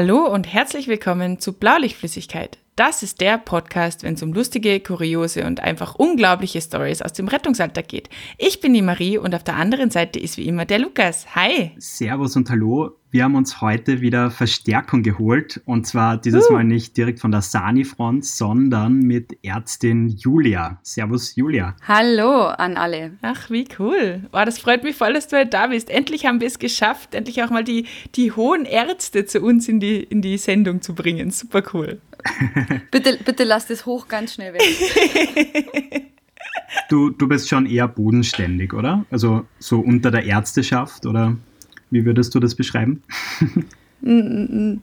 Hallo und herzlich willkommen zu Blaulichtflüssigkeit. Das ist der Podcast, wenn es um lustige, kuriose und einfach unglaubliche Stories aus dem Rettungsalltag geht. Ich bin die Marie und auf der anderen Seite ist wie immer der Lukas. Hi! Servus und hallo. Wir haben uns heute wieder Verstärkung geholt und zwar dieses uh. Mal nicht direkt von der Sani-Front, sondern mit Ärztin Julia. Servus Julia. Hallo an alle. Ach, wie cool. Oh, das freut mich voll, dass du heute da bist. Endlich haben wir es geschafft, endlich auch mal die, die hohen Ärzte zu uns in die, in die Sendung zu bringen. Super cool. bitte, bitte lass das hoch ganz schnell weg. du, du bist schon eher bodenständig, oder? Also so unter der Ärzteschaft, oder? Wie würdest du das beschreiben?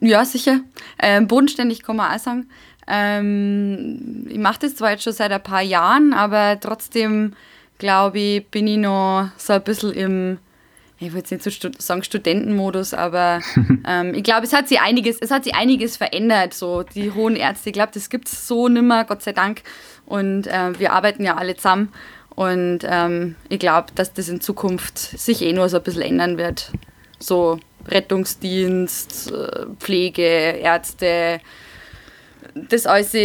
ja, sicher. Ähm, bodenständig kann man auch sagen. Ähm, ich mache das zwar jetzt schon seit ein paar Jahren, aber trotzdem, glaube ich, bin ich noch so ein bisschen im, ich würde jetzt nicht so sagen Studentenmodus, aber ähm, ich glaube, es hat sich einiges, es hat sich einiges verändert. So die hohen Ärzte, ich glaube, das gibt es so nimmer, Gott sei Dank. Und äh, wir arbeiten ja alle zusammen. Und ähm, ich glaube, dass das in Zukunft sich eh nur so ein bisschen ändern wird. So Rettungsdienst, äh, Pflege, Ärzte, das alles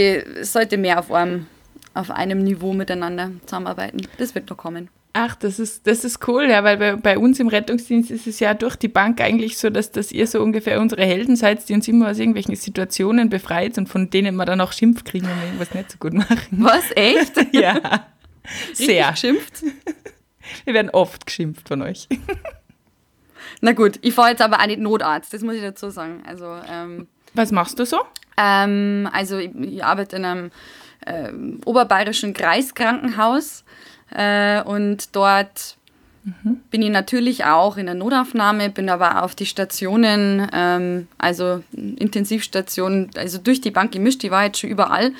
sollte mehr auf einem, auf einem Niveau miteinander zusammenarbeiten. Das wird noch kommen. Ach, das ist, das ist cool, ja, weil bei, bei uns im Rettungsdienst ist es ja durch die Bank eigentlich so, dass, dass ihr so ungefähr unsere Helden seid, die uns immer aus irgendwelchen Situationen befreit und von denen wir dann auch Schimpf kriegen, wenn wir irgendwas nicht so gut machen. Was, echt? ja. Sehr. geschimpft? Wir werden oft geschimpft von euch. Na gut, ich fahre jetzt aber auch nicht Notarzt, das muss ich dazu sagen. Also, ähm, Was machst du so? Ähm, also ich, ich, arbeite in einem äh, oberbayerischen Kreiskrankenhaus äh, und dort mhm. bin ich natürlich auch in der Notaufnahme, bin aber auf die Stationen, ähm, also Intensivstationen, also durch die Bank gemischt, die war jetzt schon überall.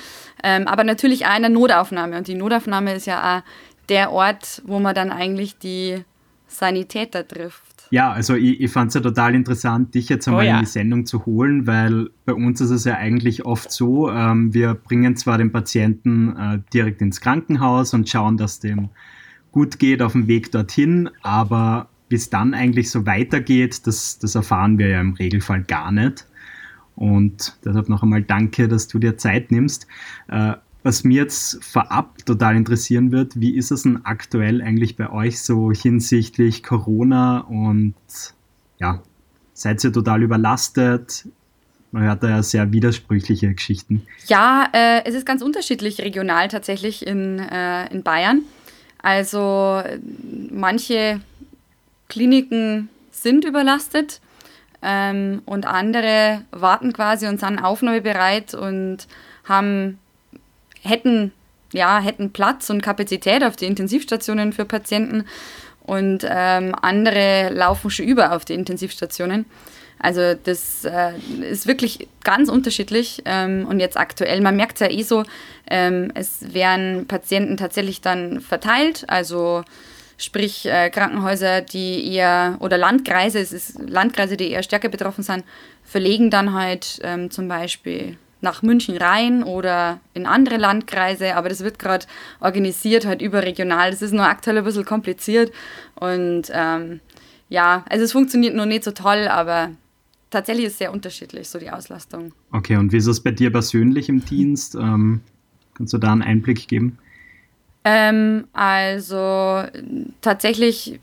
Ähm, aber natürlich auch in der Notaufnahme. Und die Notaufnahme ist ja auch der Ort, wo man dann eigentlich die Sanitäter trifft. Ja, also ich, ich fand es ja total interessant, dich jetzt einmal oh, ja. in die Sendung zu holen, weil bei uns ist es ja eigentlich oft so, ähm, wir bringen zwar den Patienten äh, direkt ins Krankenhaus und schauen, dass dem gut geht auf dem Weg dorthin, aber wie es dann eigentlich so weitergeht, das, das erfahren wir ja im Regelfall gar nicht. Und deshalb noch einmal danke, dass du dir Zeit nimmst. Äh, was mir jetzt vorab total interessieren wird, wie ist es denn aktuell eigentlich bei euch so hinsichtlich Corona und ja, seid ihr total überlastet? Man hört da ja sehr widersprüchliche Geschichten. Ja, äh, es ist ganz unterschiedlich regional tatsächlich in, äh, in Bayern. Also manche Kliniken sind überlastet ähm, und andere warten quasi und sind aufnahmebereit und haben, hätten, ja, hätten Platz und Kapazität auf die Intensivstationen für Patienten und ähm, andere laufen schon über auf die Intensivstationen. Also das äh, ist wirklich ganz unterschiedlich ähm, und jetzt aktuell, man merkt es ja eh so, ähm, es werden Patienten tatsächlich dann verteilt, also sprich äh, Krankenhäuser, die eher, oder Landkreise, es ist Landkreise, die eher stärker betroffen sind, verlegen dann halt ähm, zum Beispiel nach München rein oder in andere Landkreise, aber das wird gerade organisiert, halt überregional. Das ist nur aktuell ein bisschen kompliziert und ähm, ja, also es funktioniert noch nicht so toll, aber tatsächlich ist es sehr unterschiedlich, so die Auslastung. Okay, und wie ist es bei dir persönlich im Dienst? Ähm, kannst du da einen Einblick geben? Ähm, also tatsächlich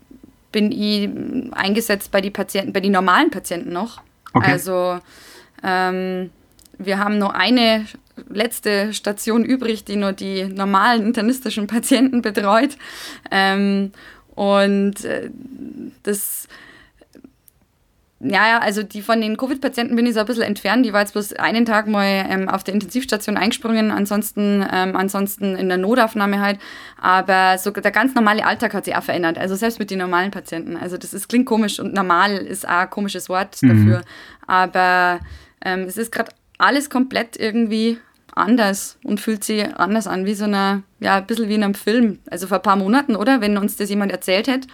bin ich eingesetzt bei den Patienten, bei den normalen Patienten noch. Okay. Also ähm, wir haben nur eine letzte Station übrig, die nur die normalen internistischen Patienten betreut. Ähm, und äh, das ja, ja, also die von den Covid-Patienten bin ich so ein bisschen entfernt. Die war jetzt bloß einen Tag mal ähm, auf der Intensivstation eingesprungen, ansonsten, ähm, ansonsten in der Notaufnahme halt. Aber so der ganz normale Alltag hat sich auch verändert. Also selbst mit den normalen Patienten. Also das ist, klingt komisch und normal ist auch ein komisches Wort mhm. dafür. Aber ähm, es ist gerade alles komplett irgendwie anders und fühlt sich anders an, wie so eine, ja, ein bisschen wie in einem Film. Also vor ein paar Monaten, oder? Wenn uns das jemand erzählt hätte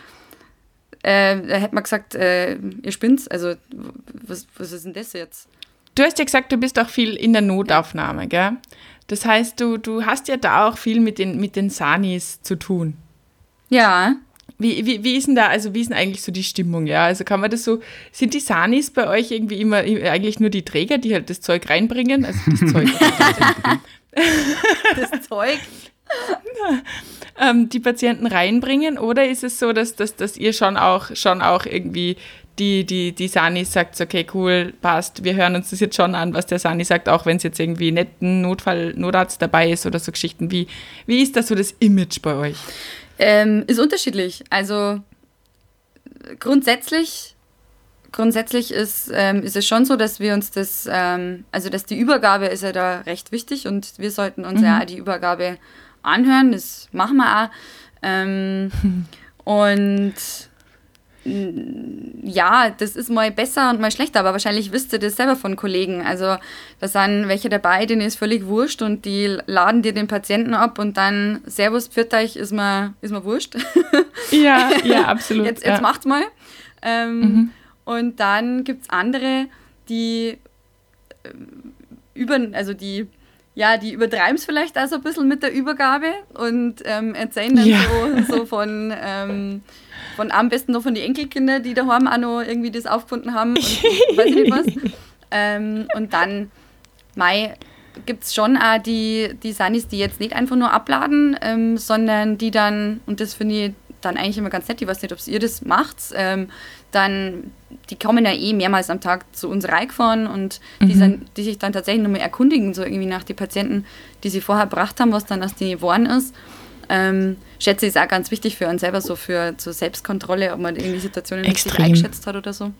äh, da hätte man gesagt, äh, ihr spinnt. Also, was, was ist denn das jetzt? Du hast ja gesagt, du bist auch viel in der Notaufnahme, gell? Das heißt, du, du hast ja da auch viel mit den, mit den Sanis zu tun. Ja. Wie, wie, wie ist denn da, also wie ist denn eigentlich so die Stimmung, ja? Also kann man das so, sind die Sanis bei euch irgendwie immer eigentlich nur die Träger, die halt das Zeug reinbringen? Also das Zeug. das Zeug. ähm, die Patienten reinbringen oder ist es so, dass, dass, dass ihr schon auch, schon auch irgendwie die, die, die Sani sagt, okay, cool, passt, wir hören uns das jetzt schon an, was der Sani sagt, auch wenn es jetzt irgendwie nicht ein Notfall, Notarzt dabei ist oder so Geschichten. Wie, wie ist das so das Image bei euch? Ähm, ist unterschiedlich. Also grundsätzlich, grundsätzlich ist, ähm, ist es schon so, dass wir uns das, ähm, also dass die Übergabe ist ja da recht wichtig und wir sollten uns mhm. ja die Übergabe anhören, das machen wir auch. Ähm, und ja, das ist mal besser und mal schlechter, aber wahrscheinlich wisst ihr das selber von Kollegen. Also da sind welche dabei, denen ist völlig wurscht und die laden dir den Patienten ab und dann Servus, pfiat euch, ist mir, ist mir wurscht. Ja, ja, absolut. jetzt jetzt ja. macht's mal. Ähm, mhm. Und dann gibt es andere, die äh, über, also die ja, die übertreiben es vielleicht auch so ein bisschen mit der Übergabe und ähm, erzählen dann ja. so, so von ähm, von am besten noch von den Enkelkindern, die daheim auch noch irgendwie das aufgefunden haben und weiß ich nicht was. Ähm, und dann, Mai, gibt es schon auch die, die Sanis, die jetzt nicht einfach nur abladen, ähm, sondern die dann, und das finde ich dann eigentlich immer ganz nett, ich weiß nicht, ob ihr das macht, ähm, dann, die kommen ja eh mehrmals am Tag zu uns reingefahren und mhm. die, sind, die sich dann tatsächlich nochmal erkundigen, so irgendwie nach den Patienten, die sie vorher gebracht haben, was dann aus denen geworden ist ähm, schätze ich, ist auch ganz wichtig für uns selber, so für zur Selbstkontrolle, ob man irgendwie Situationen Extrem. richtig eingeschätzt hat oder so.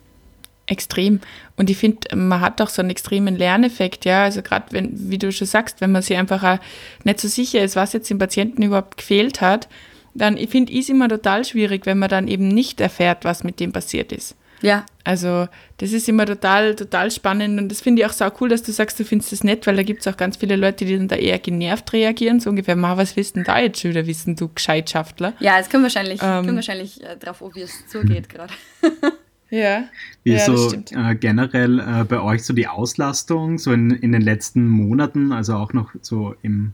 Extrem. Und ich finde, man hat auch so einen extremen Lerneffekt, ja. Also gerade wenn, wie du schon sagst, wenn man sich einfach auch nicht so sicher ist, was jetzt dem Patienten überhaupt gefehlt hat, dann ich finde ich es immer total schwierig, wenn man dann eben nicht erfährt, was mit dem passiert ist. Ja. Also das ist immer total, total spannend und das finde ich auch so cool, dass du sagst, du findest das nett, weil da gibt es auch ganz viele Leute, die dann da eher genervt reagieren, so ungefähr, ma, was willst denn da jetzt schon wieder wissen, du Gescheitschaftler? Ja, es können wahrscheinlich, ähm, können wahrscheinlich äh, drauf, ob es zugeht gerade. ja. Wie ja, so äh, generell äh, bei euch so die Auslastung, so in, in den letzten Monaten, also auch noch so im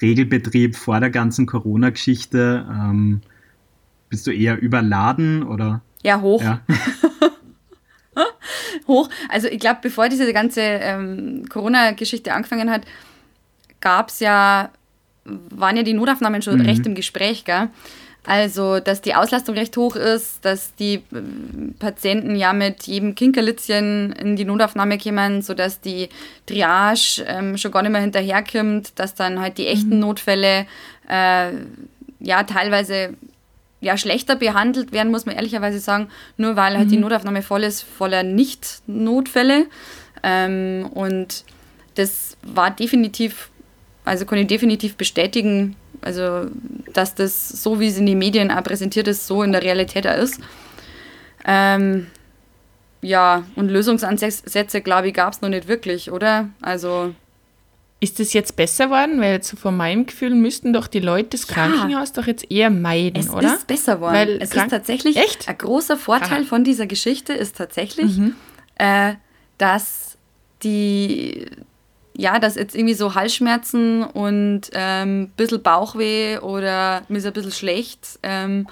Regelbetrieb vor der ganzen Corona-Geschichte, ähm, bist du eher überladen oder? Ja, hoch. Ja. hoch. Also ich glaube, bevor diese ganze ähm, Corona-Geschichte angefangen hat, gab es ja, waren ja die Notaufnahmen schon mhm. recht im Gespräch, gell? Also, dass die Auslastung recht hoch ist, dass die äh, Patienten ja mit jedem Kinkerlitzchen in die Notaufnahme kommen, sodass die Triage ähm, schon gar nicht mehr hinterherkommt, dass dann halt die echten mhm. Notfälle äh, ja teilweise ja, schlechter behandelt werden, muss man ehrlicherweise sagen, nur weil halt mhm. die Notaufnahme voll ist, voller Nicht-Notfälle. Ähm, und das war definitiv, also kann ich definitiv bestätigen, also dass das so, wie es in den Medien auch präsentiert ist, so in der Realität auch ist. Ähm, ja, und Lösungsansätze, glaube ich, gab es noch nicht wirklich, oder? Also ist das jetzt besser worden? Weil jetzt von meinem Gefühl müssten doch die Leute das ja. Krankenhaus doch jetzt eher meiden, es oder? Es ist besser worden. Weil es ist tatsächlich Echt? ein großer Vorteil Aha. von dieser Geschichte ist tatsächlich, mhm. äh, dass die ja, dass jetzt irgendwie so Halsschmerzen und ähm, ein bisschen Bauchweh oder mir ist ein bisschen schlecht, ähm,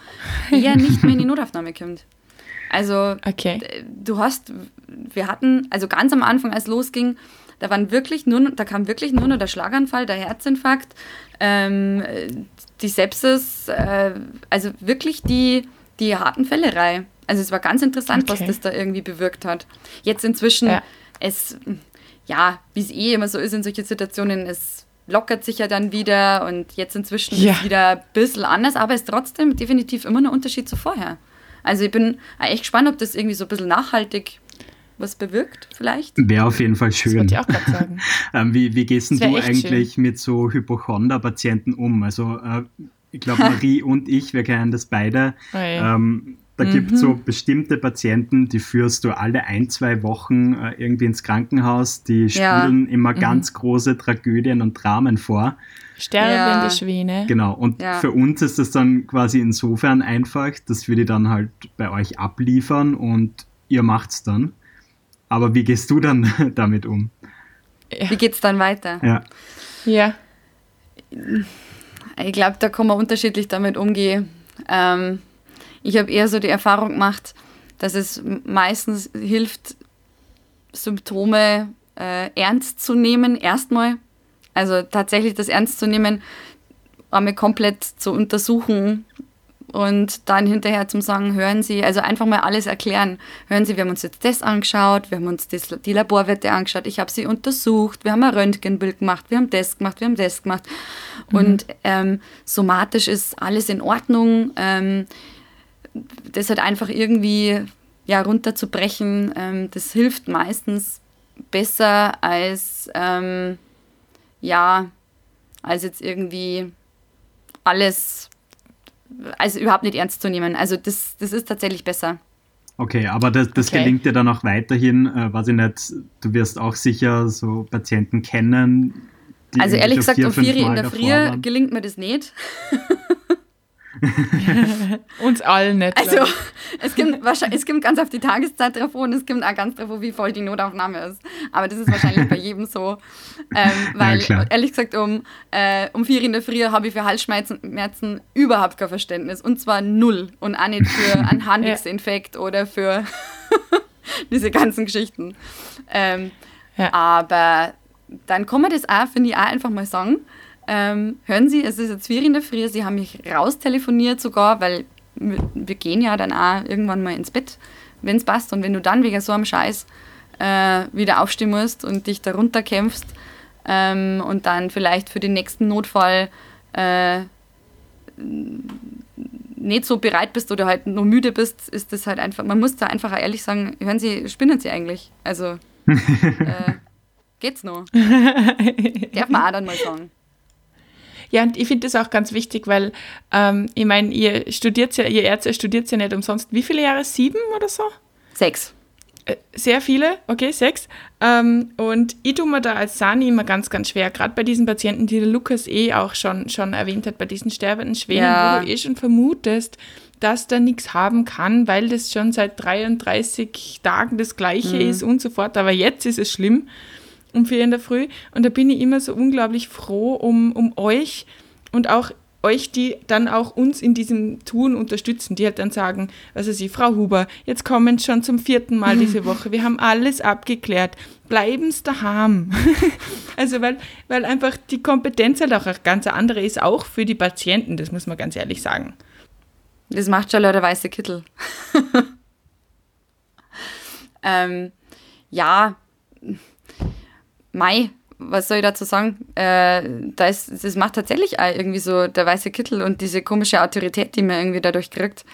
eher nicht mehr in die Notaufnahme kommt. Also okay. du hast, wir hatten, also ganz am Anfang, als es losging, da waren wirklich nur, da kam wirklich nur noch der Schlaganfall, der Herzinfarkt, ähm, die Sepsis, äh, also wirklich die, die harten Fällerei. Also es war ganz interessant, okay. was das da irgendwie bewirkt hat. Jetzt inzwischen, ja. es, ja, wie es eh immer so ist in solchen Situationen, es lockert sich ja dann wieder und jetzt inzwischen ja. ist wieder ein bisschen anders, aber es ist trotzdem definitiv immer ein Unterschied zu vorher. Also ich bin echt gespannt, ob das irgendwie so ein bisschen nachhaltig was bewirkt, vielleicht? Wäre auf jeden Fall schön. Das wollte ich auch gerade sagen. ähm, wie, wie gehst du eigentlich schön. mit so Hypochonder-Patienten um? Also, äh, ich glaube, Marie und ich, wir kennen das beide. Oh ähm, da mhm. gibt es so bestimmte Patienten, die führst du alle ein, zwei Wochen äh, irgendwie ins Krankenhaus. Die spielen ja. immer mhm. ganz große Tragödien und Dramen vor. Sterbende ja. Schwäne. Genau, und ja. für uns ist das dann quasi insofern einfach, dass wir die dann halt bei euch abliefern und ihr macht's dann. Aber wie gehst du dann damit um? Ja. Wie geht es dann weiter? Ja. Ja. Ich glaube, da kann man unterschiedlich damit umgehen. Ähm, ich habe eher so die Erfahrung gemacht, dass es meistens hilft, Symptome äh, ernst zu nehmen, erstmal. Also tatsächlich das ernst zu nehmen, einmal komplett zu untersuchen, und dann hinterher zum Sagen, hören Sie, also einfach mal alles erklären. Hören Sie, wir haben uns jetzt das angeschaut, wir haben uns das, die Laborwerte angeschaut, ich habe sie untersucht, wir haben ein Röntgenbild gemacht, wir haben das gemacht, wir haben das gemacht. Mhm. Und ähm, somatisch ist alles in Ordnung. Ähm, das halt einfach irgendwie ja, runterzubrechen, ähm, das hilft meistens besser als, ähm, ja, als jetzt irgendwie alles also überhaupt nicht ernst zu nehmen. Also das, das ist tatsächlich besser. Okay, aber das, das okay. gelingt dir dann auch weiterhin, äh, weiß ich nicht, du wirst auch sicher so Patienten kennen. also ehrlich gesagt, um vier in der Früh gelingt mir das nicht. Uns allen nicht. Also, es wahrscheinlich, es gibt ganz auf die Tageszeit drauf und es gibt auch ganz drauf, wie voll die Notaufnahme ist. Aber das ist wahrscheinlich bei jedem so. Ähm, weil, ja, ehrlich gesagt, um, äh, um vier in der Früh habe ich für Halsschmerzen überhaupt kein Verständnis. Und zwar null. Und auch nicht für einen Harnwegsinfekt ja. oder für diese ganzen Geschichten. Ähm, ja. Aber dann kann man das auch, finde ich, auch einfach mal sagen ähm, hören Sie, es ist jetzt vier in der Früh, Sie haben mich raustelefoniert sogar, weil wir, wir gehen ja dann auch irgendwann mal ins Bett, wenn es passt. Und wenn du dann wegen so einem Scheiß äh, wieder aufstehen musst und dich darunter kämpfst ähm, und dann vielleicht für den nächsten Notfall äh, nicht so bereit bist oder halt nur müde bist, ist das halt einfach, man muss da einfach ehrlich sagen, hören Sie, spinnen Sie eigentlich? Also, äh, geht's noch? Darf man auch dann mal sagen. Ja, und ich finde das auch ganz wichtig, weil ähm, ich meine, ihr studiert ja, ihr Ärzte studiert ja nicht umsonst. Wie viele Jahre? Sieben oder so? Sechs. Äh, sehr viele, okay, sechs. Ähm, und ich tue mir da als Sani immer ganz, ganz schwer, gerade bei diesen Patienten, die der Lukas eh auch schon, schon erwähnt hat, bei diesen sterbenden Schwänen, ja. wo du eh schon vermutest, dass da nichts haben kann, weil das schon seit 33 Tagen das Gleiche mhm. ist und so fort. Aber jetzt ist es schlimm um vier in der Früh. Und da bin ich immer so unglaublich froh um, um euch und auch euch, die dann auch uns in diesem Tun unterstützen, die halt dann sagen, also Sie, Frau Huber, jetzt kommen schon zum vierten Mal diese Woche, wir haben alles abgeklärt, bleiben Sie daheim. also weil, weil einfach die Kompetenz halt auch eine ganz andere ist, auch für die Patienten, das muss man ganz ehrlich sagen. Das macht schon der weiße Kittel. ähm, ja, Mai, was soll ich dazu sagen? Äh, das, das macht tatsächlich auch irgendwie so der weiße Kittel und diese komische Autorität, die man irgendwie dadurch kriegt.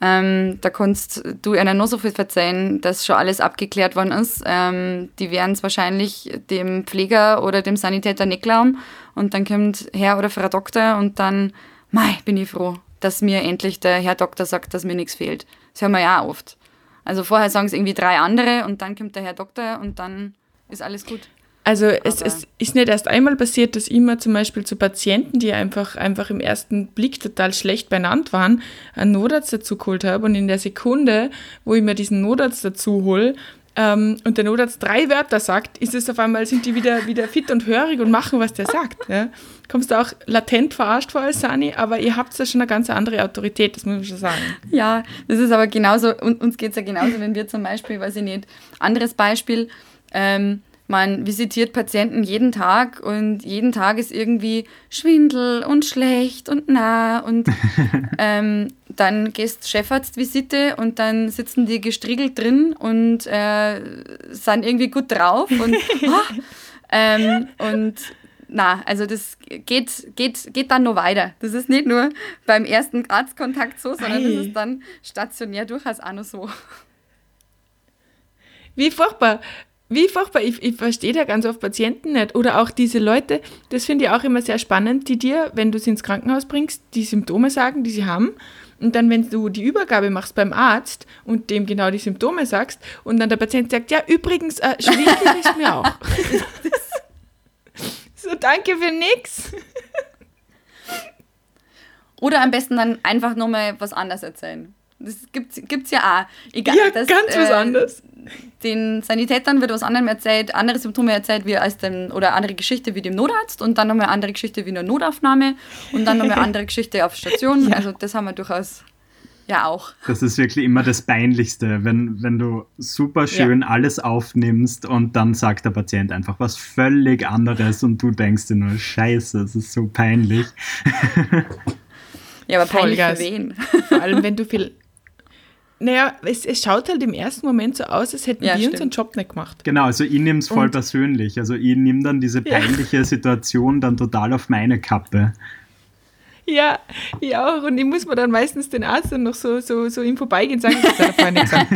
Ähm, da kannst du ihnen nur so viel verzeihen, dass schon alles abgeklärt worden ist. Ähm, die werden es wahrscheinlich dem Pfleger oder dem Sanitäter nicht glauben. Und dann kommt Herr oder Frau Doktor und dann, mei, bin ich froh, dass mir endlich der Herr Doktor sagt, dass mir nichts fehlt. Das hören wir ja auch oft. Also vorher sagen es irgendwie drei andere und dann kommt der Herr Doktor und dann ist alles gut. Also es, es, ist nicht erst einmal passiert, dass ich mir zum Beispiel zu Patienten, die einfach, einfach im ersten Blick total schlecht benannt waren, einen Notarzt dazu geholt habe. Und in der Sekunde, wo ich mir diesen Notarzt dazu hole, ähm, und der Notarzt drei Wörter sagt, ist es auf einmal, sind die wieder, wieder fit und hörig und machen, was der sagt. Ja? Kommst du auch latent verarscht vor als Sani, aber ihr habt da schon eine ganz andere Autorität, das muss ich schon sagen. Ja, das ist aber genauso, uns geht es ja genauso, wenn wir zum Beispiel, weiß ich nicht, anderes Beispiel, ähm, man visitiert Patienten jeden Tag und jeden Tag ist irgendwie Schwindel und schlecht und nah und ähm, dann gehst Chefarztvisite und dann sitzen die gestriegelt drin und äh, sind irgendwie gut drauf und, oh, ähm, und na, also das geht, geht, geht dann noch weiter. Das ist nicht nur beim ersten Arztkontakt so, sondern das ist dann stationär durchaus auch noch so. Wie furchtbar. Wie furchtbar, ich, ich verstehe da ganz oft Patienten nicht. Oder auch diese Leute, das finde ich auch immer sehr spannend, die dir, wenn du sie ins Krankenhaus bringst, die Symptome sagen, die sie haben. Und dann, wenn du die Übergabe machst beim Arzt und dem genau die Symptome sagst und dann der Patient sagt, ja, übrigens, äh, Schwindel ist mir auch. so, danke für nix. Oder am besten dann einfach nochmal was anderes erzählen. Das gibt es ja auch. Egal, ja, das, ganz äh, was anderes. Den Sanitätern wird was anderem erzählt, andere Symptome erzählt wie als dem, oder andere Geschichte wie dem Notarzt und dann nochmal andere Geschichte wie eine Notaufnahme und dann nochmal andere Geschichte auf Station. Ja. Also das haben wir durchaus Ja, auch. Das ist wirklich immer das Peinlichste, wenn, wenn du super schön ja. alles aufnimmst und dann sagt der Patient einfach was völlig anderes und du denkst dir nur, scheiße, das ist so peinlich. Ja, aber peinlich für wen? Vor allem, wenn du viel... Naja, es, es schaut halt im ersten Moment so aus, als hätten ja, wir stimmt. unseren Job nicht gemacht. Genau, also ich nehme es voll und? persönlich. Also ich nehme dann diese peinliche ja. Situation dann total auf meine Kappe. Ja, ich auch. Und ich muss mir dann meistens den Arzt dann noch so, so, so im Vorbeigehen sagen, das hat er vorher nicht gesagt.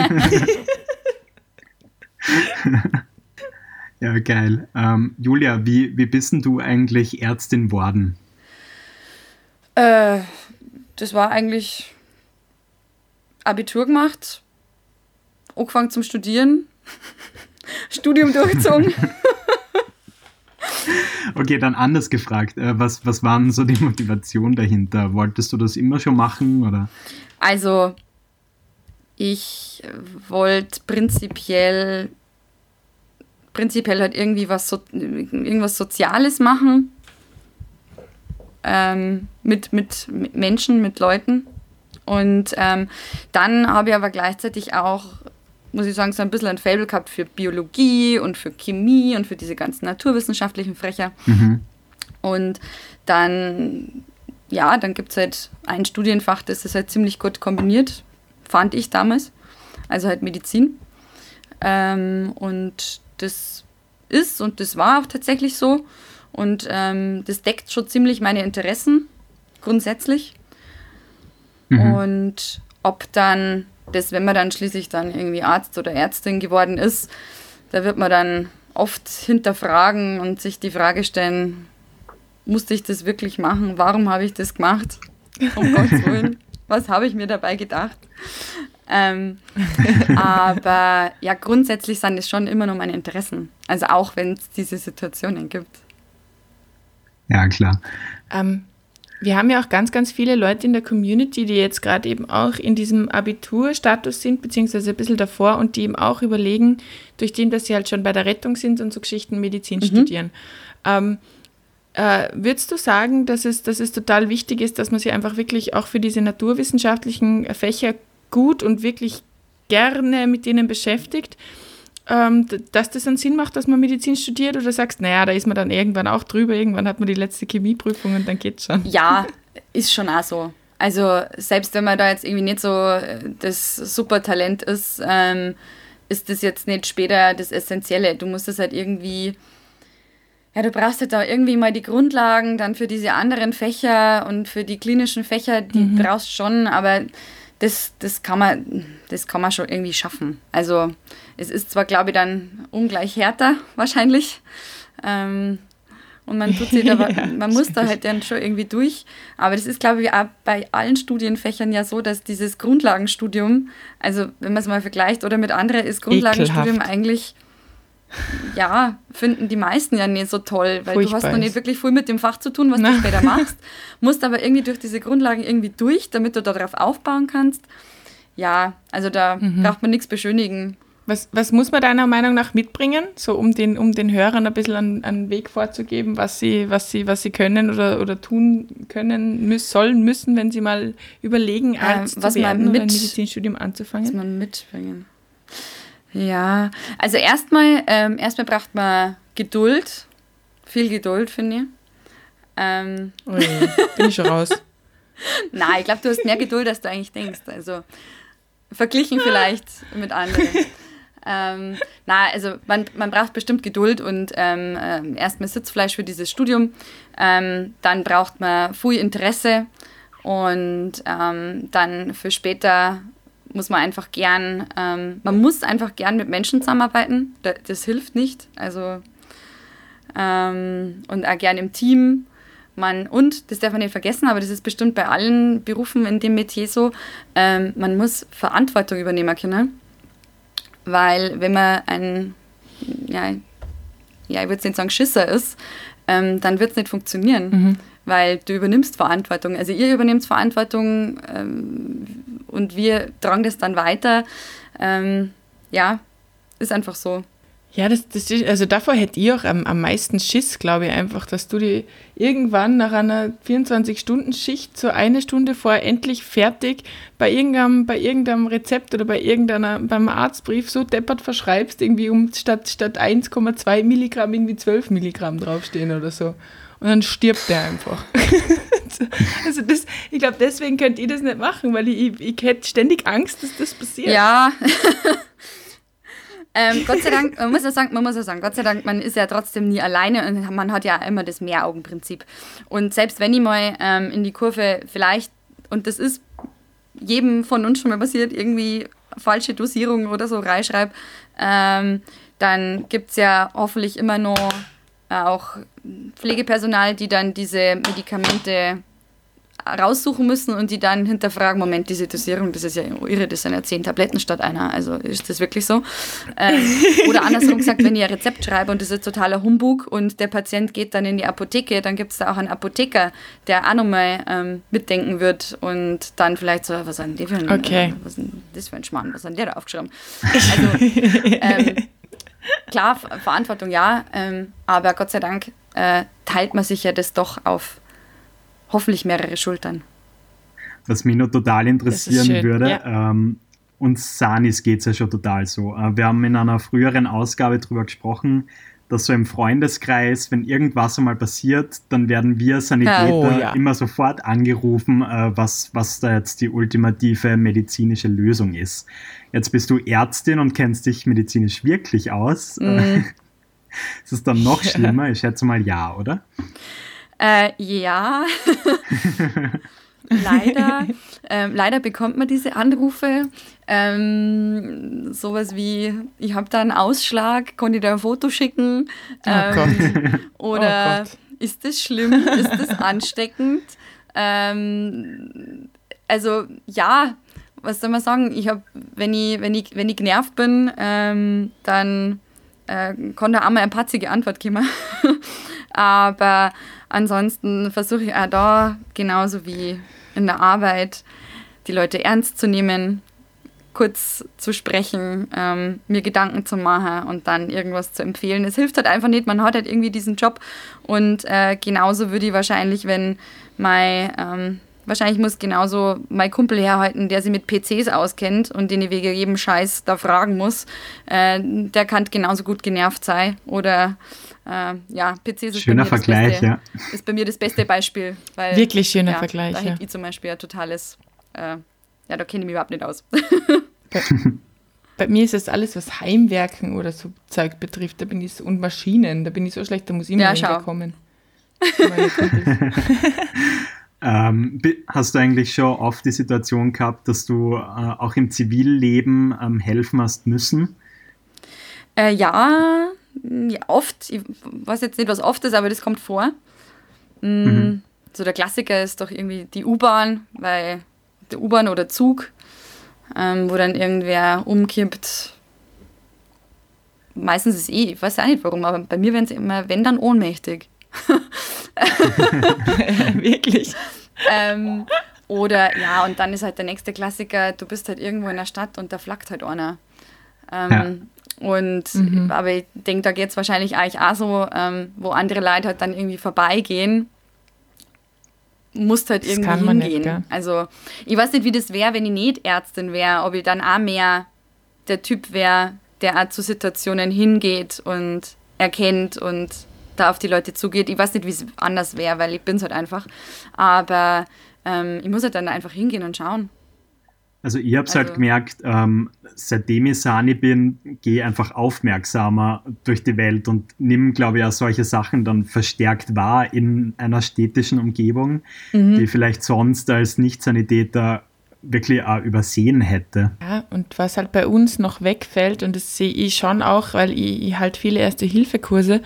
ja, geil. Ähm, Julia, wie, wie bist denn du eigentlich Ärztin worden? Äh, das war eigentlich Abitur gemacht, angefangen zum Studieren, Studium durchgezogen. Okay, dann anders gefragt. Äh, was, was waren so die Motivation dahinter? Wolltest du das immer schon machen? Oder? Also, ich wollte prinzipiell, prinzipiell halt irgendwie was, so, irgendwas Soziales machen. Ähm, mit, mit, mit Menschen, mit Leuten. Und ähm, dann habe ich aber gleichzeitig auch muss ich sagen, so ein bisschen ein Fable gehabt für Biologie und für Chemie und für diese ganzen naturwissenschaftlichen Fächer. Mhm. Und dann, ja, dann gibt es halt ein Studienfach, das ist halt ziemlich gut kombiniert, fand ich damals. Also halt Medizin. Ähm, und das ist und das war auch tatsächlich so. Und ähm, das deckt schon ziemlich meine Interessen, grundsätzlich. Mhm. Und ob dann das, wenn man dann schließlich dann irgendwie Arzt oder Ärztin geworden ist, da wird man dann oft hinterfragen und sich die Frage stellen, musste ich das wirklich machen? Warum habe ich das gemacht? Um Gottes Willen, was habe ich mir dabei gedacht? Ähm, aber ja, grundsätzlich sind es schon immer nur meine Interessen. Also auch wenn es diese Situationen gibt. Ja, klar. Ähm, wir haben ja auch ganz, ganz viele Leute in der Community, die jetzt gerade eben auch in diesem Abiturstatus sind, beziehungsweise ein bisschen davor und die eben auch überlegen, durch den, dass sie halt schon bei der Rettung sind und so Geschichten Medizin mhm. studieren. Ähm, äh, würdest du sagen, dass es, dass es total wichtig ist, dass man sich einfach wirklich auch für diese naturwissenschaftlichen Fächer gut und wirklich gerne mit denen beschäftigt? Ähm, dass das einen Sinn macht, dass man Medizin studiert oder sagst, naja, da ist man dann irgendwann auch drüber, irgendwann hat man die letzte Chemieprüfung und dann geht's schon. Ja, ist schon auch so. Also selbst wenn man da jetzt irgendwie nicht so das Supertalent ist, ähm, ist das jetzt nicht später das Essentielle. Du musst es halt irgendwie, ja, du brauchst halt da irgendwie mal die Grundlagen dann für diese anderen Fächer und für die klinischen Fächer, die mhm. brauchst schon, aber das, das, kann man, das kann man schon irgendwie schaffen. Also es ist zwar, glaube ich, dann ungleich härter wahrscheinlich. Ähm, und man tut sich da, ja, man muss da halt dann schon irgendwie durch. Aber das ist, glaube ich, auch bei allen Studienfächern ja so, dass dieses Grundlagenstudium, also wenn man es mal vergleicht oder mit anderen, ist Grundlagenstudium Ekelhaft. eigentlich ja, finden die meisten ja nicht so toll, weil Furchtbar du hast noch nicht wirklich viel mit dem Fach zu tun, was du später machst, musst aber irgendwie durch diese Grundlagen irgendwie durch, damit du darauf aufbauen kannst. Ja, also da mhm. braucht man nichts beschönigen. Was, was muss man deiner Meinung nach mitbringen, so um den, um den Hörern ein bisschen einen, einen Weg vorzugeben, was sie, was sie, was sie können oder, oder tun können, müssen, sollen, müssen, wenn sie mal überlegen, Arzt äh, was zu werden man mit, oder ein Medizinstudium anzufangen? Was man mitbringen. Ja, also erstmal, ähm, erstmal braucht man Geduld. Viel Geduld, finde ich. Ähm. Oh ja, bin ich schon raus. Nein, ich glaube, du hast mehr Geduld, als du eigentlich denkst. Also verglichen vielleicht mit anderen. ähm, na, also man, man braucht bestimmt Geduld und ähm, äh, erstmal Sitzfleisch für dieses Studium. Ähm, dann braucht man viel Interesse und ähm, dann für später muss man einfach gern, ähm, man muss einfach gern mit Menschen zusammenarbeiten. Das, das hilft nicht. Also ähm, und auch gern im Team. Man, und, das darf man nicht vergessen, aber das ist bestimmt bei allen Berufen in dem Metier so, ähm, man muss Verantwortung übernehmen können. Weil wenn man ein, ja, ja ich würde nicht sagen Schisser ist, ähm, dann wird es nicht funktionieren. Mhm weil du übernimmst Verantwortung. Also ihr übernehmt Verantwortung ähm, und wir tragen das dann weiter. Ähm, ja, ist einfach so. Ja, das, das ist, also davor hätte ich auch am, am meisten Schiss, glaube ich, einfach, dass du die irgendwann nach einer 24-Stunden-Schicht so eine Stunde vor endlich fertig bei irgendeinem, bei irgendeinem Rezept oder bei irgendeiner, beim Arztbrief so deppert verschreibst, irgendwie um statt, statt 1,2 Milligramm irgendwie 12 Milligramm draufstehen oder so. Und dann stirbt der einfach. also das, ich glaube, deswegen könnt ihr das nicht machen, weil ich, ich, ich hätte ständig Angst, dass das passiert. Ja. Ähm, Gott sei Dank, man muss ja sagen, man muss ja sagen, Gott sei Dank, man ist ja trotzdem nie alleine und man hat ja immer das Mehraugenprinzip. Und selbst wenn ich mal ähm, in die Kurve vielleicht, und das ist jedem von uns schon mal passiert, irgendwie falsche Dosierung oder so reinschreibe, ähm, dann gibt es ja hoffentlich immer noch äh, auch Pflegepersonal, die dann diese Medikamente raussuchen müssen und die dann hinterfragen, Moment, diese Dosierung, das ist ja irre, das sind ja zehn Tabletten statt einer, also ist das wirklich so? Ähm, oder andersrum gesagt, wenn ich ein Rezept schreibe und das ist totaler Humbug und der Patient geht dann in die Apotheke, dann gibt es da auch einen Apotheker, der auch nochmal ähm, mitdenken wird und dann vielleicht so, was ist denn, für ein, okay. was ist das für ein Schmarrn, was hat der da aufgeschrieben? Also, ähm, klar, Verantwortung ja, ähm, aber Gott sei Dank äh, teilt man sich ja das doch auf hoffentlich mehrere Schultern. Was mich noch total interessieren würde, ja. ähm, uns Sanis geht es ja schon total so. Äh, wir haben in einer früheren Ausgabe darüber gesprochen, dass so im Freundeskreis, wenn irgendwas einmal passiert, dann werden wir Sanitäter oh, ja. immer sofort angerufen, äh, was, was da jetzt die ultimative medizinische Lösung ist. Jetzt bist du Ärztin und kennst dich medizinisch wirklich aus. Mm. ist es dann noch schlimmer? Ich schätze mal ja, oder? Äh, ja. leider, ähm, leider bekommt man diese Anrufe. Ähm, sowas wie, ich habe da einen Ausschlag, konnte ich da ein Foto schicken? Oh ähm, oh oder oh ist das schlimm? Ist das ansteckend? Ähm, also ja, was soll man sagen? Ich habe, wenn ich, wenn ich, wenn ich genervt bin, ähm, dann äh, konnte auch mal eine patzige Antwort kommen. Aber ansonsten versuche ich auch da, genauso wie in der Arbeit, die Leute ernst zu nehmen, kurz zu sprechen, ähm, mir Gedanken zu machen und dann irgendwas zu empfehlen. Es hilft halt einfach nicht, man hat halt irgendwie diesen Job. Und äh, genauso würde ich wahrscheinlich, wenn mein, ähm, wahrscheinlich muss genauso mein Kumpel herhalten, der sich mit PCs auskennt und den ich wegen jedem Scheiß da fragen muss, äh, der kann genauso gut genervt sein. Oder äh, ja, PCs ist schöner bei, mir Vergleich, beste, ja. ist bei mir das beste Beispiel. Weil, Wirklich schöner ja, Vergleich. Da ja. hätte ich zum Beispiel ein totales, äh, ja, da kenne ich mich überhaupt nicht aus. bei, bei, mir ist es alles, was Heimwerken oder so Zeug betrifft, da bin ich so, und Maschinen, da bin ich so schlecht, da muss ich immer ja, kommen. ähm, hast du eigentlich schon oft die Situation gehabt, dass du äh, auch im Zivilleben ähm, helfen hast müssen? Äh, ja, ja, oft, ich weiß jetzt nicht, was oft ist, aber das kommt vor. Mm, mhm. So der Klassiker ist doch irgendwie die U-Bahn, weil der U-Bahn oder Zug, ähm, wo dann irgendwer umkippt. Meistens ist es eh, ich weiß auch nicht warum, aber bei mir werden sie immer, wenn dann, ohnmächtig. Wirklich. ähm, oder ja, und dann ist halt der nächste Klassiker, du bist halt irgendwo in der Stadt und da flackt halt einer. Ähm, ja. Und mhm. aber ich denke, da geht es wahrscheinlich eigentlich auch so, ähm, wo andere Leute halt dann irgendwie vorbeigehen, musst halt das irgendwie hingehen. Nicht, also ich weiß nicht, wie das wäre, wenn ich nicht Ärztin wäre, ob ich dann auch mehr der Typ wäre, der auch zu Situationen hingeht und erkennt und da auf die Leute zugeht. Ich weiß nicht, wie es anders wäre, weil ich bin es halt einfach. Aber ähm, ich muss halt dann einfach hingehen und schauen. Also ich habe es halt also, halt gemerkt, ähm, seitdem ich Sani bin, gehe einfach aufmerksamer durch die Welt und nimm, glaube ich, auch solche Sachen dann verstärkt wahr in einer städtischen Umgebung, mhm. die vielleicht sonst als Nicht-Sanitäter wirklich auch übersehen hätte. Ja, und was halt bei uns noch wegfällt, und das sehe ich schon auch, weil ich, ich halt viele Erste-Hilfe-Kurse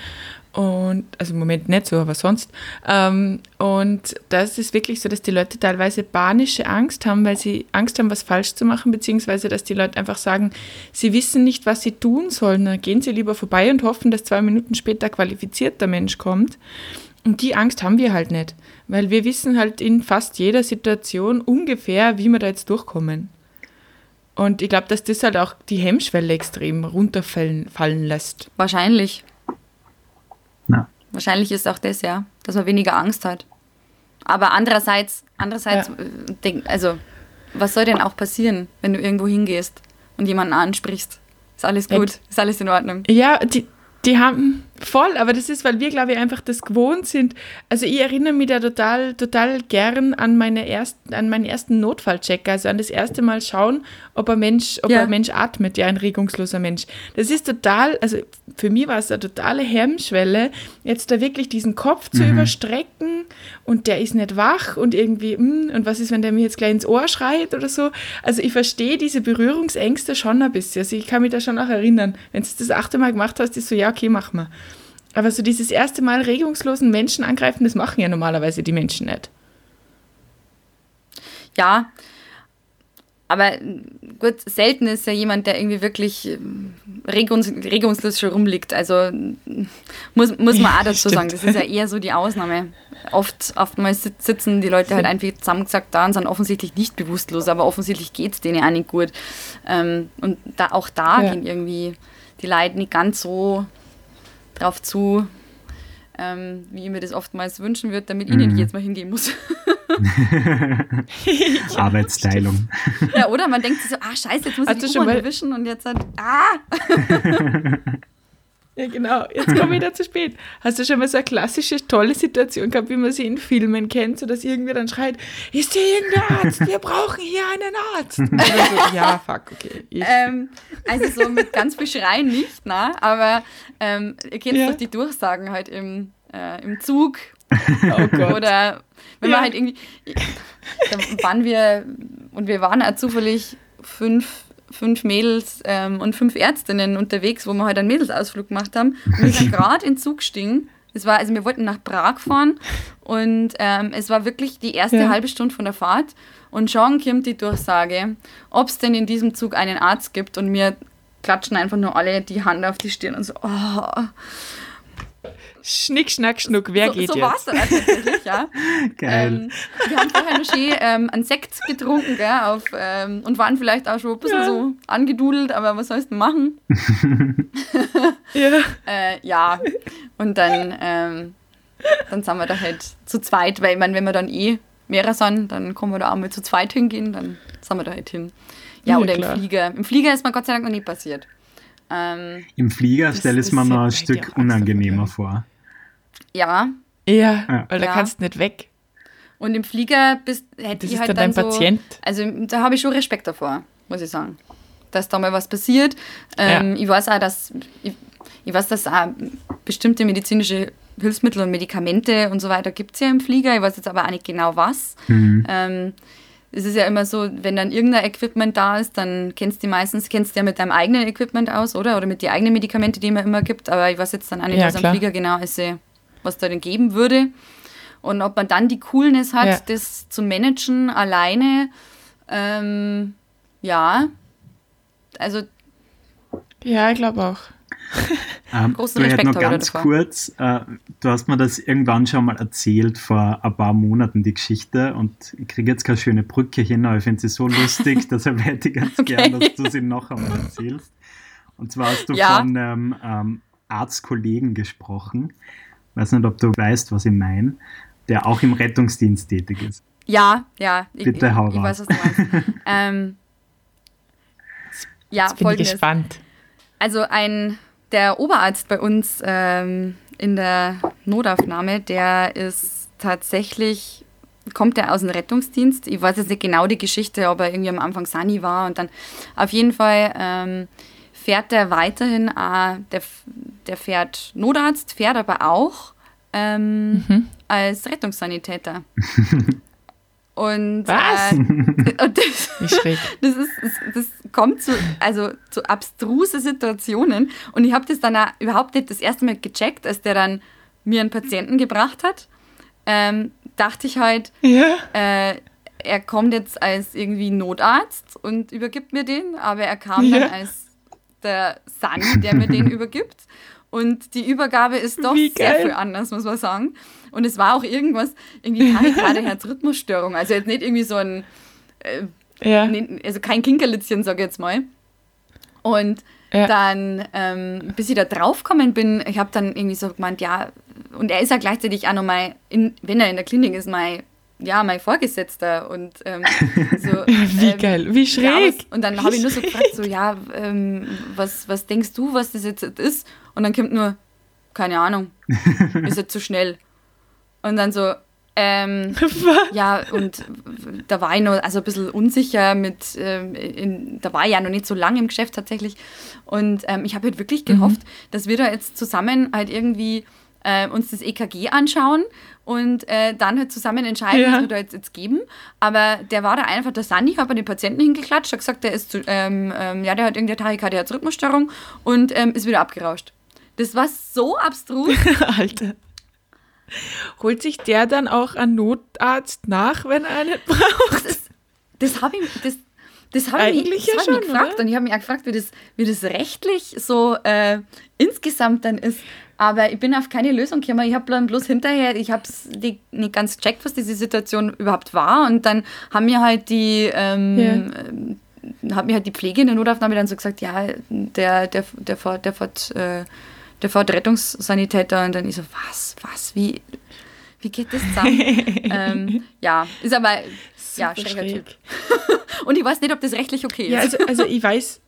und, also im Moment nicht so, aber sonst. Ähm, und das ist wirklich so, dass die Leute teilweise panische Angst haben, weil sie Angst haben, was falsch zu machen, beziehungsweise dass die Leute einfach sagen, sie wissen nicht, was sie tun sollen. Dann gehen sie lieber vorbei und hoffen, dass zwei Minuten später qualifizierter Mensch kommt. Und die Angst haben wir halt nicht, weil wir wissen halt in fast jeder Situation ungefähr, wie wir da jetzt durchkommen. Und ich glaube, dass das halt auch die Hemmschwelle extrem runterfallen fallen lässt. Wahrscheinlich. Wahrscheinlich ist auch das, ja, dass man weniger Angst hat. Aber andererseits, andererseits, ja. Äh, denk, also, was soll denn auch passieren, wenn du irgendwo hingehst und jemanden ansprichst? Ist alles gut, ist alles in Ordnung. Ja, die, die haben voll, aber das ist, weil wir, glaube ich, einfach das gewohnt sind. Also ich erinnere mich da total, total gern an, meine ersten, an meinen ersten Notfallcheck, also an das erste Mal schauen, ob ein Mensch, ob ja. ein Mensch atmet, ja, ein regungsloser Mensch. Das ist total, also für mich war es eine totale Hemmschwelle, jetzt da wirklich diesen Kopf zu mhm. überstrecken und der ist nicht wach und irgendwie, hm, und was ist, wenn der mir jetzt gleich ins Ohr schreit oder so. Also ich verstehe diese Berührungsängste schon ein bisschen. Also ich kann mich da schon auch erinnern, wenn du das achte Mal gemacht hast, ist so, ja, okay, mach mal. Aber so dieses erste Mal regungslosen Menschen angreifen, das machen ja normalerweise die Menschen nicht. Ja, aber gut, selten ist ja jemand, der irgendwie wirklich ähm, regungs regungslos schon rumliegt. Also muss, muss man auch dazu sagen, das ist ja eher so die Ausnahme. Oft, oftmals sitzen die Leute halt einfach zusammengesagt da und sind offensichtlich nicht bewusstlos, aber offensichtlich geht es denen auch nicht gut. Ähm, und da, auch da ja. gehen irgendwie die Leute nicht ganz so drauf zu, ähm, wie ich mir das oftmals wünschen würde, damit ich mhm. nicht jetzt mal hingehen muss. Arbeitsteilung. Ja, oder man denkt sich so, ah scheiße, jetzt muss Hast ich die U-Bahn erwischen und jetzt halt, ah. Ja, genau. Jetzt komme ich wieder zu spät. Hast du schon mal so eine klassische, tolle Situation gehabt, wie man sie in Filmen kennt, so dass irgendwer dann schreit, ist hier irgendein Arzt? Wir brauchen hier einen Arzt. So, ja, fuck, okay. Ähm, also so mit ganz viel Schreien nicht, ne? aber ähm, ihr kennt ja. doch die Durchsagen halt im, äh, im Zug. Oh Gott. Oder wenn ja. man halt irgendwie, da waren wir, und wir waren auch zufällig fünf fünf Mädels ähm, und fünf Ärztinnen unterwegs, wo wir halt einen Mädelsausflug gemacht haben. Und wir sind gerade in Zug gestiegen. Es war, also wir wollten nach Prag fahren und ähm, es war wirklich die erste ja. halbe Stunde von der Fahrt. Und schon kommt die Durchsage, ob es denn in diesem Zug einen Arzt gibt und mir klatschen einfach nur alle die Hand auf die Stirn und so, oh, Schnick, Schnack, Schnuck, wer so, geht so jetzt? So war es dann tatsächlich, ja. Geil. Ähm, wir haben vorher noch schön ähm, einen Sekt getrunken gell, auf, ähm, und waren vielleicht auch schon ein bisschen ja. so angedudelt, aber was sollst du machen? ja. äh, ja, und dann, ähm, dann sind wir da halt zu zweit, weil ich meine, wenn wir dann eh mehrere sind, dann kommen wir da auch mal zu zweit hingehen, dann sind wir da halt hin. Ja, ja oder klar. im Flieger. Im Flieger ist mir Gott sei Dank noch nie passiert. Ähm, Im Flieger stelle ich es mir noch ein Stück unangenehmer vor. Ja. Ja, ja. weil da ja. kannst du nicht weg. Und im Flieger bist, hätte ich halt dann, dann so, Patient. Also da habe ich schon Respekt davor, muss ich sagen. Dass da mal was passiert. Ähm, ja. Ich weiß auch, dass ich, ich weiß, dass auch bestimmte medizinische Hilfsmittel und Medikamente und so weiter gibt es ja im Flieger. Ich weiß jetzt aber auch nicht genau was. Mhm. Ähm, es ist ja immer so, wenn dann irgendein Equipment da ist, dann kennst du meistens, kennst du ja mit deinem eigenen Equipment aus, oder? Oder mit den eigenen Medikamente, die man immer gibt. Aber ich weiß jetzt dann auch nicht, ja, was am Flieger genau ist, was da denn geben würde. Und ob man dann die Coolness hat, ja. das zu managen alleine, ähm, ja. Also. Ja, ich glaube auch. ähm, Großen du Respekt noch ganz kurz, äh, du hast mir das irgendwann schon mal erzählt vor ein paar Monaten, die Geschichte, und ich kriege jetzt keine schöne Brücke hin, aber ich finde sie so lustig, deshalb hätte ich ganz okay. gern, dass du sie noch einmal erzählst. Und zwar hast du ja. von einem ähm, Arztkollegen gesprochen, weiß nicht, ob du weißt, was ich meine, der auch im Rettungsdienst tätig ist. Ja, ja. Bitte ich, hau ich, ich weiß, was du meinst. ähm, ja, Jetzt bin folgendes. ich gespannt. Also ein, der Oberarzt bei uns ähm, in der Notaufnahme, der ist tatsächlich, kommt er aus dem Rettungsdienst. Ich weiß jetzt nicht genau die Geschichte, ob er irgendwie am Anfang Sani war und dann auf jeden Fall ähm, fährt er weiterhin, äh, der, der fährt Notarzt, fährt aber auch ähm, mhm. als Rettungssanitäter. Und, Was? Äh, und das, das, ist, das, das, kommt zu, also zu abstruse Situationen. Und ich habe das dann auch überhaupt nicht das erste Mal gecheckt, als der dann mir einen Patienten gebracht hat. Ähm, dachte ich halt, ja. äh, er kommt jetzt als irgendwie Notarzt und übergibt mir den, aber er kam ja. dann als der Sani, der mir den übergibt. Und die Übergabe ist doch sehr viel anders, muss man sagen. Und es war auch irgendwas, irgendwie Tachykardie, Herzrhythmusstörung. Also jetzt nicht irgendwie so ein, äh, Ja. Also kein Kinkerlitzchen, sage ich jetzt mal. Und ja. dann, ähm, bis ich da draufgekommen bin, ich habe dann irgendwie so gemeint, ja, und er ist ja gleichzeitig auch noch mal, in, wenn er in der Klinik ist, mein, ja, mein Vorgesetzter und ähm, so. wie ähm, geil, wie schräg. Ja, was, und dann habe ich nur so gefragt, so, ja, ähm, was, was denkst du, was das jetzt ist? Und dann kommt nur, keine Ahnung, ist jetzt zu schnell. Und dann so, ähm, ja, und da war ich noch also ein bisschen unsicher mit, ähm, in, da war ich ja noch nicht so lange im Geschäft tatsächlich. Und ähm, ich habe halt wirklich gehofft, mhm. dass wir da jetzt zusammen halt irgendwie äh, uns das EKG anschauen und äh, dann halt zusammen entscheiden, ja. was wir da jetzt, jetzt geben. Aber der war da einfach der Sandy, ich habe den Patienten hingeklatscht, hat gesagt, der ist zu, ähm, ähm, ja, der hat irgendeine Tachykardie, Herzrhythmusstörung und ähm, ist wieder abgerauscht. Das war so abstrus. Alter. Holt sich der dann auch einen Notarzt nach, wenn er einen braucht? Das, das habe ich, das, das hab ich, das ja hab schon, mich gefragt oder? und ich habe mich auch gefragt, wie das, wie das rechtlich so äh, insgesamt dann ist. Aber ich bin auf keine Lösung gekommen. Ich habe dann bloß hinterher, ich habe es nicht ganz gecheckt, was diese Situation überhaupt war. Und dann haben mir halt die, ähm, yeah. hat mir halt die Pflege in der Notaufnahme dann so gesagt, ja, der, der, der, der, der, der, äh, der fährt Rettungssanitäter und dann ist so, was, was, wie, wie geht das zusammen? ähm, ja, ist aber Super ja, schräger Typ. und ich weiß nicht, ob das rechtlich okay ist. Ja, also, also ich weiß,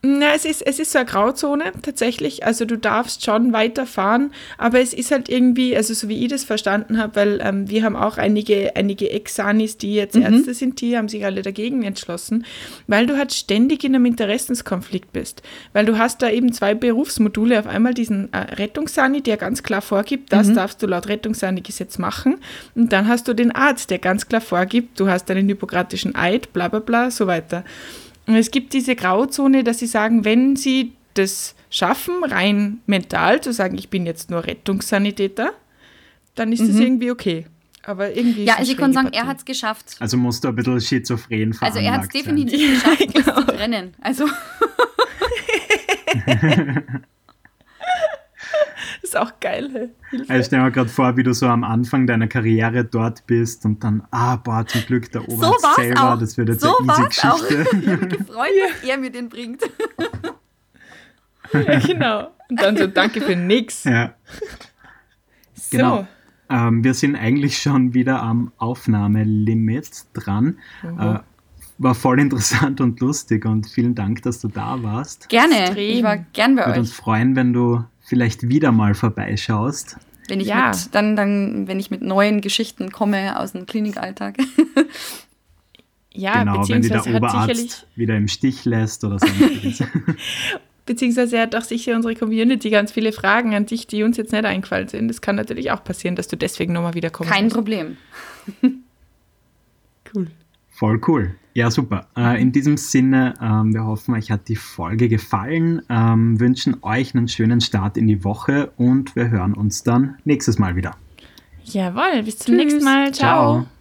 na, es ist, es ist so eine Grauzone tatsächlich. Also du darfst schon weiterfahren, aber es ist halt irgendwie, also so wie ich das verstanden habe, weil ähm, wir haben auch einige, einige Ex-Sanis, die jetzt mhm. Ärzte sind, die haben sich alle dagegen entschlossen, weil du halt ständig in einem Interessenskonflikt bist. Weil du hast da eben zwei Berufsmodule, auf einmal diesen äh, Rettungssani, der ganz klar vorgibt, das mhm. darfst du laut Rettungssani-Gesetz machen. Und dann hast du den Arzt, der ganz klar vorgibt, du hast einen hypokratischen Eid, bla bla bla, so weiter. Und es gibt diese Grauzone, dass sie sagen, wenn sie das schaffen, rein mental zu sagen, ich bin jetzt nur Rettungssanitäter, dann ist mhm. das irgendwie okay. Aber irgendwie. Ja, also ich kann sagen, Partie. er hat es geschafft. Also musst du ein bisschen schizophren fahren. Also er hat es definitiv geschafft, ja, genau. zu trennen. Also. ist auch geil. Hilfe. Also stell mir gerade vor, wie du so am Anfang deiner Karriere dort bist und dann, ah, boah, zum Glück der Oberarzt so selber, auch. das wird jetzt so eine easy Geschichte. Auch. Ich habe mich gefreut, dass er mir den bringt. ja, genau. Und dann so, danke für nix. Ja. So. Genau. Ähm, wir sind eigentlich schon wieder am Aufnahmelimit dran. Mhm. Äh, war voll interessant und lustig und vielen Dank, dass du da warst. Gerne, ich war gern bei Würde euch. Würde uns freuen, wenn du vielleicht wieder mal vorbeischaust. Wenn ich ja. mit, dann, dann, wenn ich mit neuen Geschichten komme aus dem Klinikalltag. ja, genau, wenn die der Oberarzt wieder im Stich lässt oder so. beziehungsweise hat auch sicher unsere Community ganz viele Fragen an dich, die uns jetzt nicht eingefallen sind. Das kann natürlich auch passieren, dass du deswegen nochmal wieder kommst. Kein Problem. cool. Voll cool. Ja, super. Äh, in diesem Sinne, ähm, wir hoffen, euch hat die Folge gefallen, ähm, wünschen euch einen schönen Start in die Woche und wir hören uns dann nächstes Mal wieder. Jawohl, bis zum Tschüss. nächsten Mal. Ciao. Ciao.